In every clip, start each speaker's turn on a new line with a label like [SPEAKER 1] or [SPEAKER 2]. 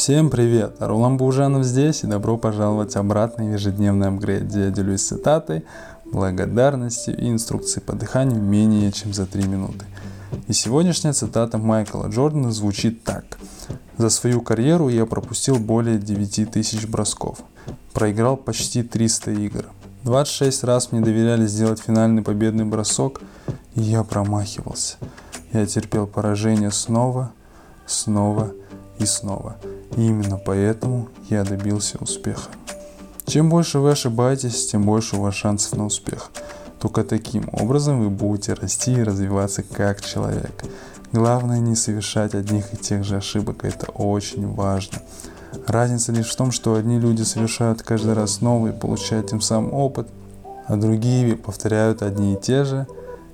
[SPEAKER 1] Всем привет! Рулан Бужанов здесь и добро пожаловать обратно в ежедневный апгрейд, где я делюсь цитатой, благодарностью и инструкцией по дыханию менее чем за 3 минуты. И сегодняшняя цитата Майкла Джордана звучит так. За свою карьеру я пропустил более 9 тысяч бросков. Проиграл почти 300 игр. 26 раз мне доверяли сделать финальный победный бросок, и я промахивался. Я терпел поражение снова, снова и снова. И именно поэтому я добился успеха. Чем больше вы ошибаетесь, тем больше у вас шансов на успех. Только таким образом вы будете расти и развиваться как человек. Главное не совершать одних и тех же ошибок, это очень важно. Разница лишь в том, что одни люди совершают каждый раз новый, получая тем самым опыт, а другие повторяют одни и те же,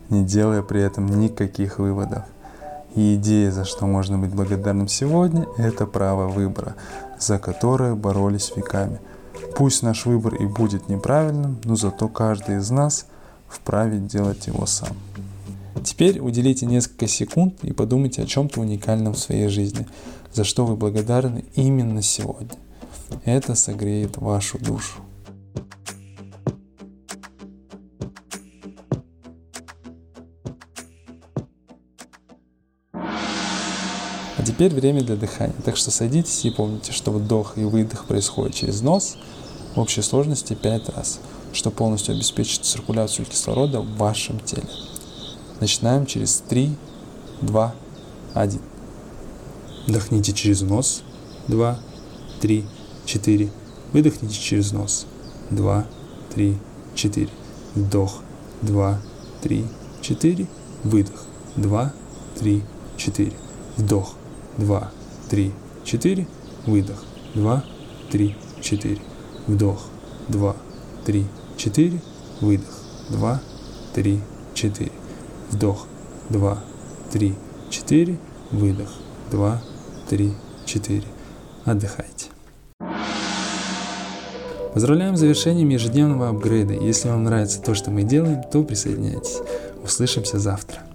[SPEAKER 1] не делая при этом никаких выводов. И идея, за что можно быть благодарным сегодня, это право выбора, за которое боролись веками. Пусть наш выбор и будет неправильным, но зато каждый из нас вправе делать его сам. Теперь уделите несколько секунд и подумайте о чем-то уникальном в своей жизни, за что вы благодарны именно сегодня. Это согреет вашу душу. Теперь время для дыхания. Так что садитесь и помните, что вдох и выдох происходит через нос в общей сложности 5 раз, что полностью обеспечит циркуляцию кислорода в вашем теле. Начинаем через 3, 2, 1. Вдохните через нос. 2, 3, 4. Выдохните через нос. 2, 3, 4. Вдох. 2, 3, 4. Выдох. 2, 3, 4. Вдох. 2, 3, 4, выдох, 2, 3, 4, вдох, 2, 3, 4, выдох, 2, 3, 4, вдох, 2, 3, 4, выдох, 2, 3, 4. Отдыхайте. Поздравляем с завершением ежедневного апгрейда. Если вам нравится то, что мы делаем, то присоединяйтесь. Услышимся завтра.